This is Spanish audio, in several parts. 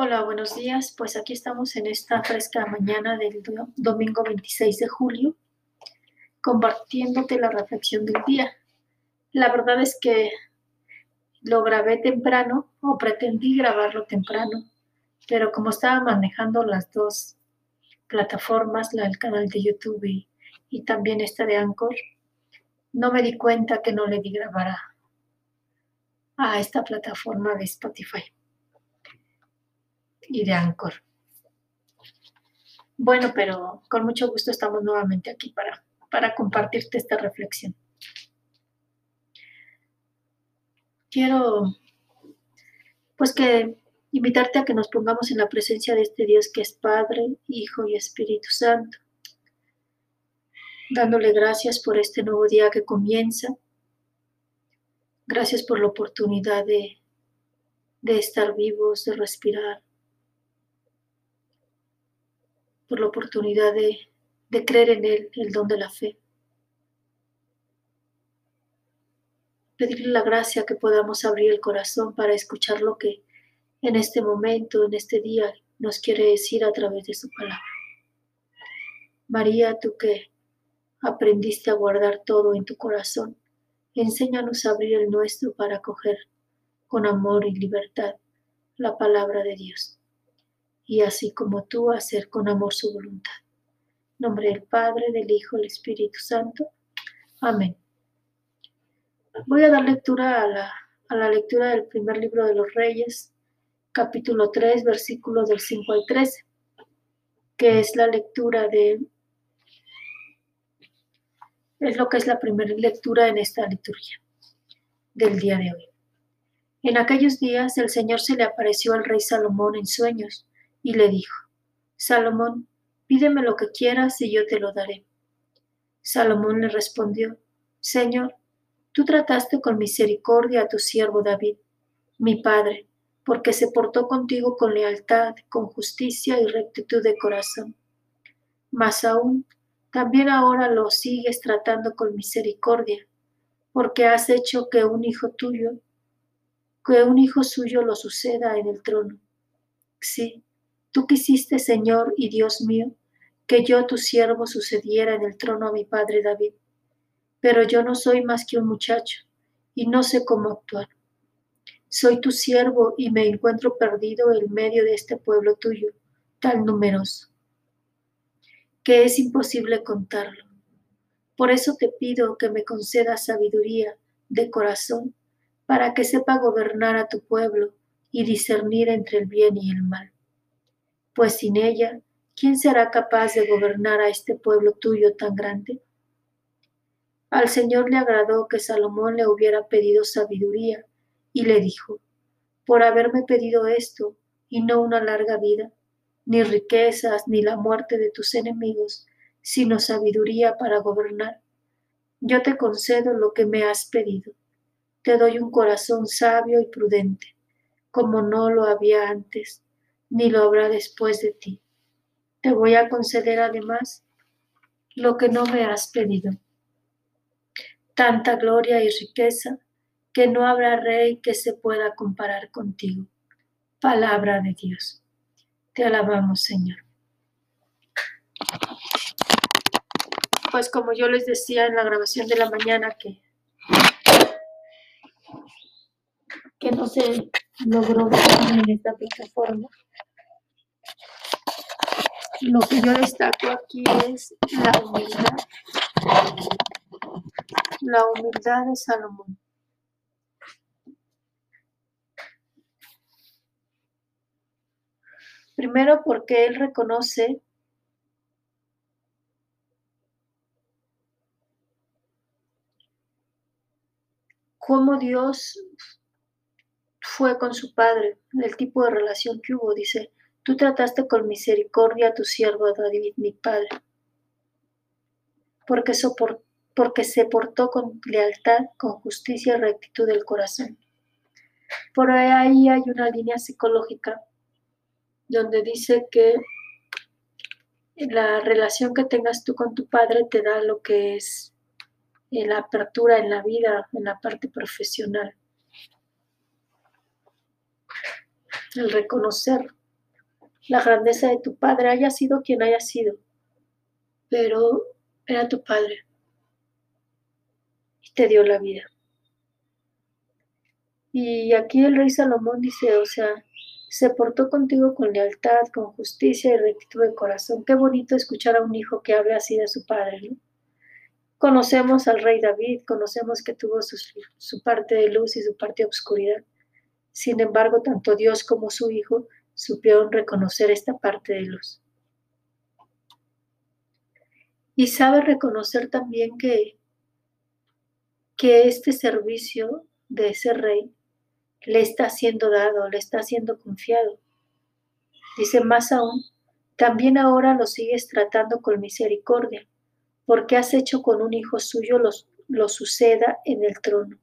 Hola, buenos días. Pues aquí estamos en esta fresca mañana del domingo 26 de julio, compartiéndote la reflexión del día. La verdad es que lo grabé temprano o pretendí grabarlo temprano, pero como estaba manejando las dos plataformas, la del canal de YouTube y, también esta de Anchor, no me di cuenta que no le di grabar a esta plataforma de Spotify y de Anchor. Bueno, pero con mucho gusto estamos nuevamente aquí para, para compartirte esta reflexión. Quiero, pues que invitarte a que nos pongamos en la presencia de este Dios que es Padre, Hijo y Espíritu Santo, dándole gracias por este nuevo día que comienza. Gracias por la oportunidad de, de estar vivos, de respirar, por la oportunidad de, creer en Él, el don de la fe. Pedirle la gracia que podamos abrir el corazón para escuchar lo que en este momento, en este día, nos quiere decir a través de su palabra. María, tú que aprendiste a guardar todo en tu corazón, enséñanos a abrir el nuestro para acoger con amor y libertad la palabra de Dios y así como tú hacer con amor su voluntad. nombre del Padre, del Hijo, del Espíritu Santo. Amén. Voy a dar lectura a la, a la lectura del primer libro de los Reyes, capítulo 3, versículos del 5 al 13, que es la lectura de... Es lo que es la primera lectura en esta liturgia del día de hoy. En aquellos días el Señor se le apareció al rey Salomón en sueños y le dijo, Salomón, pídeme lo que quieras y yo te lo daré. Salomón le respondió, Señor, tú trataste con misericordia a tu siervo David, mi padre, porque se portó contigo con lealtad, con justicia y rectitud de corazón. Mas aún, también ahora lo sigues tratando con misericordia, porque has hecho que un hijo tuyo, que un hijo suyo lo suceda en el trono. Sí, Tú quisiste, Señor y Dios mío, que yo, tu siervo, sucediera en el trono a mi padre David. Pero yo no soy más que un muchacho y no sé cómo actuar. Soy tu siervo y me encuentro perdido en medio de este pueblo tuyo, tan numeroso, que es imposible contarlo. Por eso te pido que me concedas sabiduría de corazón para que sepa gobernar a tu pueblo y discernir entre el bien y el mal pues sin ella, ¿quién será capaz de gobernar a este pueblo tuyo tan grande? Al Señor le agradó que Salomón le hubiera pedido sabiduría y le dijo, por haberme pedido esto y no una larga vida, ni riquezas, ni la muerte de tus enemigos, sino sabiduría para gobernar. Yo te concedo lo que me has pedido. Te doy un corazón sabio y prudente, como no lo había antes ni lo habrá después de ti. Te voy a conceder además lo que no me has pedido. Tanta gloria y riqueza que no habrá rey que se pueda comparar contigo. Palabra de Dios. Te alabamos, Señor. Pues como yo les decía en la grabación de la mañana que, que no se logró en esta plataforma, lo que yo destaco aquí es la humildad. La humildad de Salomón. Primero porque él reconoce cómo Dios fue con su padre, el tipo de relación que hubo. Dice, Tú trataste con misericordia a tu siervo David, mi padre, porque, porque se portó con lealtad, con justicia y rectitud del corazón. Por ahí hay una línea psicológica donde dice que la relación que tengas tú con tu padre te da lo que es eh, la apertura en la vida, en la parte profesional. El reconocer la grandeza de tu padre, haya sido quien haya sido, pero era tu padre y te dio la vida. Y aquí el rey Salomón dice, o sea, se portó contigo con lealtad, con justicia y rectitud de corazón. Qué bonito escuchar a un hijo que hable así de su padre, ¿no? Conocemos al rey David, conocemos que tuvo su, su parte de luz y su parte de oscuridad. Sin embargo, tanto Dios como su hijo supieron reconocer esta parte de luz. Y sabe reconocer también que, que este servicio de ese rey le está siendo dado, le está siendo confiado. Dice más aún, también ahora lo sigues tratando con misericordia, porque has hecho con un hijo suyo lo, lo suceda en el trono.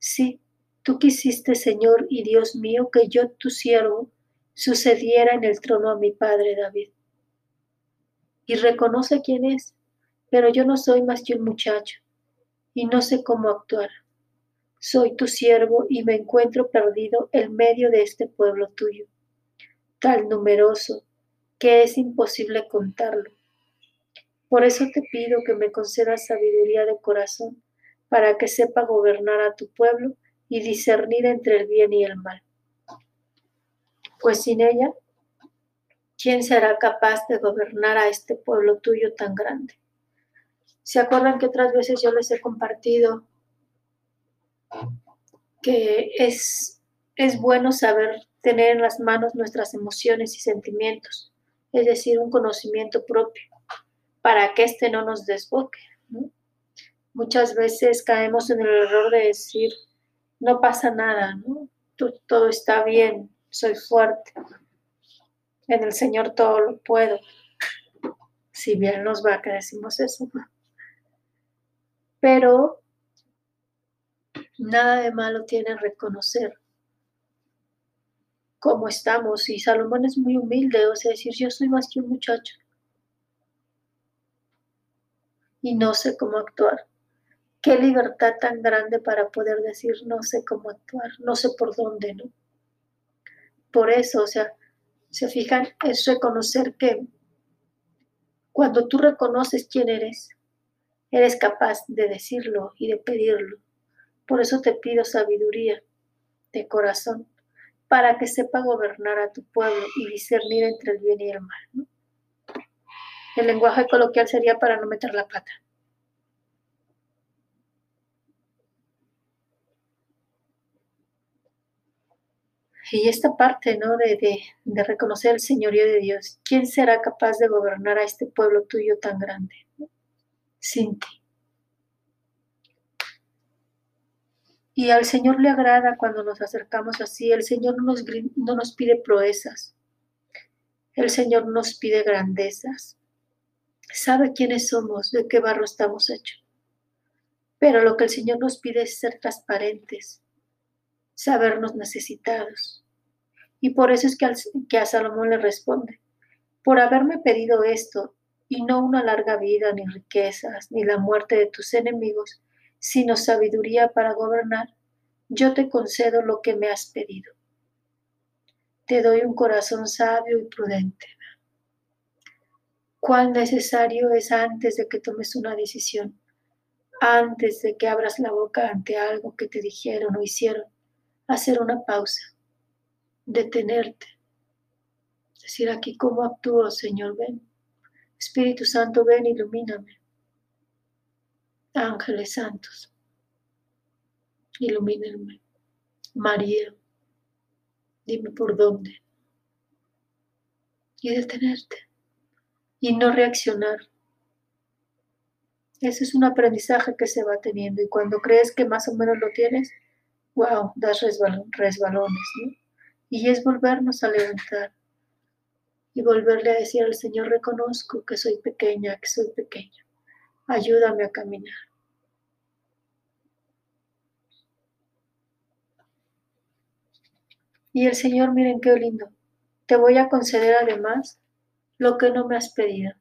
Sí, tú quisiste, Señor y Dios mío, que yo, tu siervo, sucediera en el trono a mi padre David. Y reconoce quién es, pero yo no soy más que un muchacho, y no sé cómo actuar. Soy tu siervo y me encuentro perdido en medio de este pueblo tuyo, tal numeroso que es imposible contarlo. Por eso te pido que me concedas sabiduría de corazón para que sepa gobernar a tu pueblo y discernir entre el bien y el mal. Pues sin ella, ¿quién será capaz de gobernar a este pueblo tuyo tan grande? ¿Se acuerdan que otras veces yo les he compartido que es, es bueno saber tener en las manos nuestras emociones y sentimientos, es decir, un conocimiento propio, para que éste no nos desboque. Muchas veces caemos en el error de decir, no pasa nada, ¿no? todo está bien, soy fuerte, en el Señor todo lo puedo. Si bien nos va que decimos eso. Pero Nada de malo tiene reconocer cómo estamos. Y Salomón es muy humilde, o sea, decir, yo soy más que un muchacho. Y no sé cómo actuar. Qué libertad tan grande para poder decir, no sé cómo actuar, no sé por dónde, ¿no? Por eso, o sea, se fijan, es reconocer que cuando tú reconoces quién eres, eres capaz de decirlo y de pedirlo. Por eso te pido sabiduría de corazón para que sepa gobernar a tu pueblo y discernir entre el bien y el mal. El lenguaje coloquial sería para no meter la pata. Y esta parte, ¿no? De, de, reconocer el señorío de Dios. ¿Quién será capaz de gobernar a este pueblo tuyo tan grande? Sin ti. Y al Señor le agrada cuando nos acercamos así. El Señor no nos, no nos pide proezas. El Señor nos pide grandezas. Sabe quiénes somos, de qué barro estamos hechos. Pero lo que el Señor nos pide es ser transparentes, sabernos necesitados. Y por eso es que, que a Salomón le responde, por haberme pedido esto, y no una larga vida, ni riquezas, ni la muerte de tus enemigos, sino sabiduría para gobernar, yo te concedo lo que me has pedido. Te doy un corazón sabio y prudente. Cuán necesario es antes de que tomes una decisión, antes de que abras la boca ante algo que te dijeron o hicieron, hacer una pausa, detenerte, decir aquí cómo actúo, Señor, ven. Espíritu Santo, ven, ilumíname. Ángeles santos, ilumínenme. María, dime por dónde. Y detenerte y no reaccionar. Ese es un aprendizaje que se va teniendo y cuando crees que más o menos lo tienes, wow, das resbalones, ¿no? Y es volvernos a levantar y volverle a decir al Señor, reconozco que soy pequeña, que soy pequeña. Ayúdame a caminar. Y el Señor, miren qué lindo, te voy a conceder además lo que no me has pedido,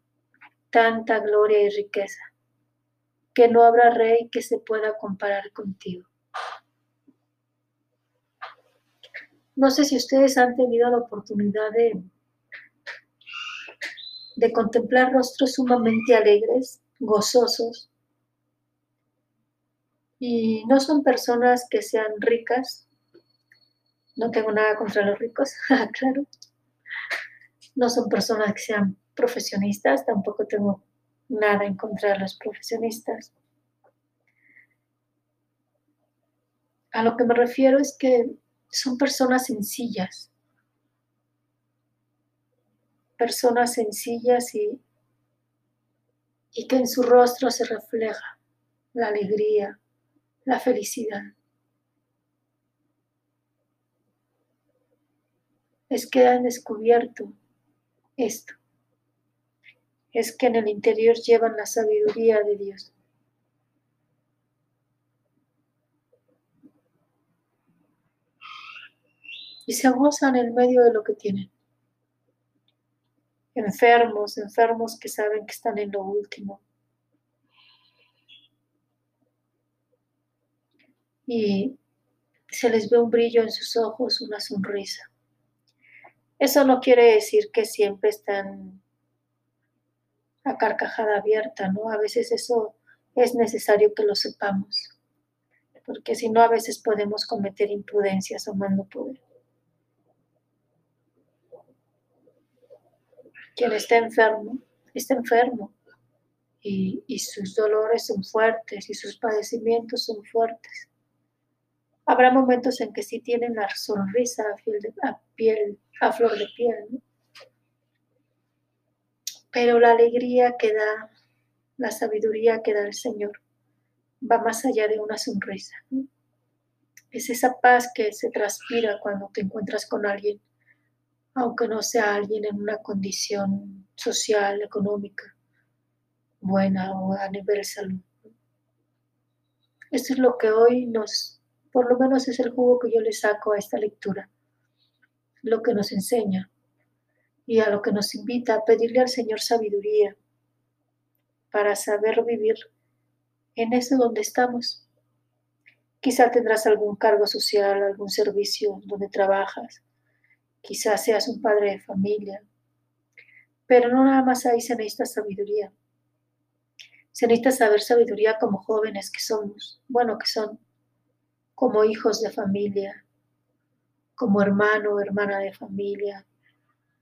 tanta gloria y riqueza, que no habrá rey que se pueda comparar contigo. No sé si ustedes han tenido la oportunidad de, de contemplar rostros sumamente alegres, gozosos. Y no son personas que sean ricas. No tengo nada contra los ricos, claro. No son personas que sean profesionistas, tampoco tengo nada en contra de los profesionistas. A lo que me refiero es que son personas sencillas, personas sencillas y, y que en su rostro se refleja la alegría, la felicidad. Es que han descubierto esto. Es que en el interior llevan la sabiduría de Dios. Y se gozan en medio de lo que tienen enfermos, enfermos que saben que están en lo último. Y se les ve un brillo en sus ojos, una sonrisa. Eso no quiere decir que siempre están a carcajada abierta, ¿no? A veces eso es necesario que lo sepamos, porque si no a veces podemos cometer imprudencias o mando poder. Quien está enfermo, está enfermo. Y, sus dolores son fuertes y sus padecimientos son fuertes. Habrá momentos en que sí tienen la sonrisa a, piel, a flor de piel, pero la alegría que da, la sabiduría que da el Señor va más allá de una sonrisa. Es esa paz que se transpira cuando te encuentras con alguien aunque no sea alguien en una condición social, económica buena o a nivel de salud. Esto es lo que hoy nos, por lo menos es el jugo que yo le saco a esta lectura, lo que nos enseña y a lo que nos invita a pedirle al Señor sabiduría para saber vivir en ese donde estamos. Quizá tendrás algún cargo social, algún servicio donde trabajas, quizás seas un padre de familia, pero no nada más ahí se necesita sabiduría. Se necesita saber sabiduría como jóvenes que somos, bueno, que son, como hijos de familia, como hermano o hermana de familia,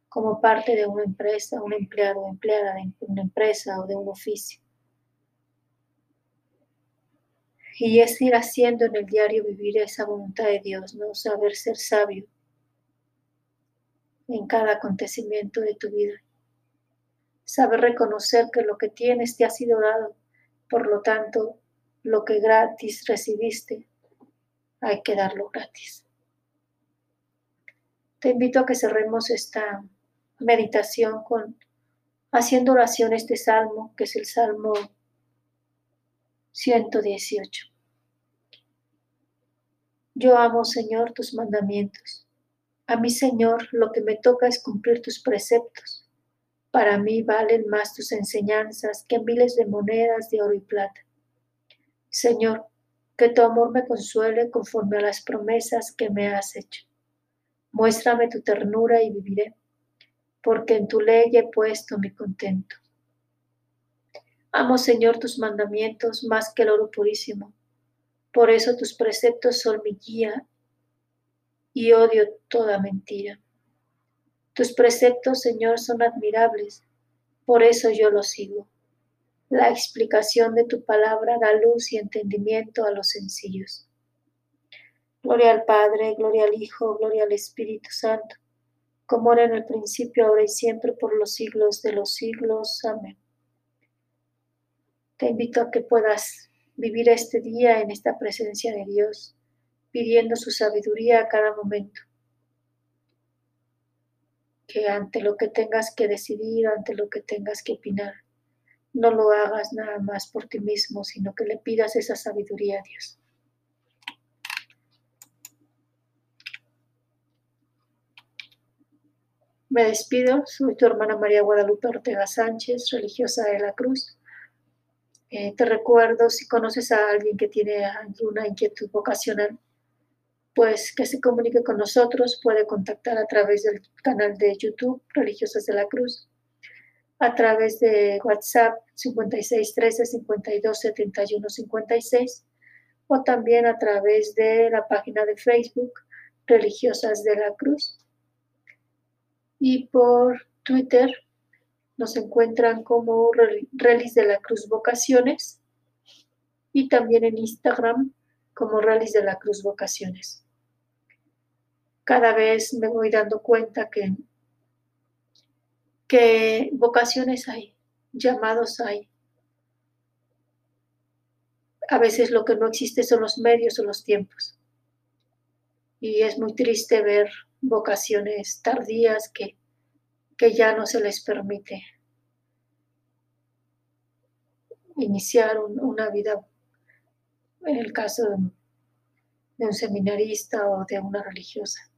como parte de una empresa, un empleado o empleada de una empresa o de un oficio. Y es ir haciendo en el diario vivir esa voluntad de Dios, ¿no? Saber ser sabio, en cada acontecimiento de tu vida. Saber reconocer que lo que tienes te ha sido dado, por lo tanto, lo que gratis recibiste, hay que darlo gratis. Te invito a que cerremos esta meditación con haciendo oración este salmo, que es el Salmo 118. Yo amo, Señor, tus mandamientos a mí, Señor, lo que me toca es cumplir tus preceptos. Para mí valen más tus enseñanzas que miles de monedas de oro y plata. Señor, que tu amor me consuele conforme a las promesas que me has hecho. Muéstrame tu ternura y viviré, porque en tu ley he puesto mi contento. Amo, Señor, tus mandamientos más que el oro purísimo. Por eso tus preceptos son mi guía y odio toda mentira. Tus preceptos, Señor, son admirables, por eso yo los sigo. La explicación de tu palabra da luz y entendimiento a los sencillos. Gloria al Padre, gloria al Hijo, gloria al Espíritu Santo, como era en el principio, ahora y siempre, por los siglos de los siglos. Amén. Te invito a que puedas vivir este día en esta presencia de Dios pidiendo su sabiduría a cada momento. Que ante lo que tengas que decidir, ante lo que tengas que opinar, no lo hagas nada más por ti mismo, sino que le pidas esa sabiduría a Dios. Me despido, soy tu hermana María Guadalupe Ortega Sánchez, religiosa de la Cruz. Eh, te recuerdo, si conoces a alguien que tiene alguna inquietud vocacional, pues que se comunique con nosotros, puede contactar a través del canal de YouTube Religiosas de la Cruz. a través de WhatsApp 5613 52 71 56 o también a través de la página de Facebook Religiosas de la Cruz. Y por Twitter nos encuentran como Relis de la Cruz Vocaciones y también en Instagram como Relis de la Cruz Vocaciones. Cada vez me voy dando cuenta que, que vocaciones hay, llamados hay. A veces lo que no existe son los medios o los tiempos. Y es muy triste ver vocaciones tardías que que ya no se les permite iniciar una vida, en el caso de un seminarista o de una religiosa,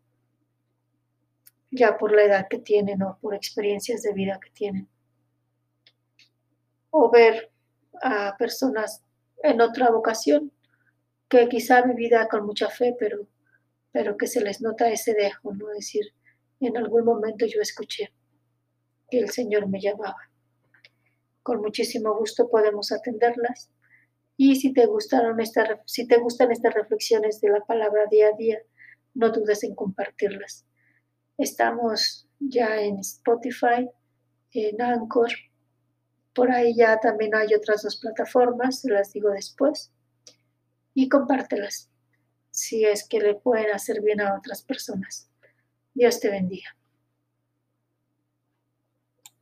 ya por la edad que tienen o por experiencias de vida que tienen. O ver a personas en otra vocación que quizá mi vida con mucha fe, pero, pero que se les nota ese dejo, ¿no? Decir, en algún momento yo escuché que el Señor me llamaba. Con muchísimo gusto podemos atenderlas. Y si te, gustaron esta, si te gustan estas reflexiones de la palabra día a día, no dudes en compartirlas. Estamos ya en Spotify, en Anchor. Por ahí ya también hay otras dos plataformas, se las digo después. Y compártelas si es que le pueden hacer bien a otras personas. Dios te bendiga.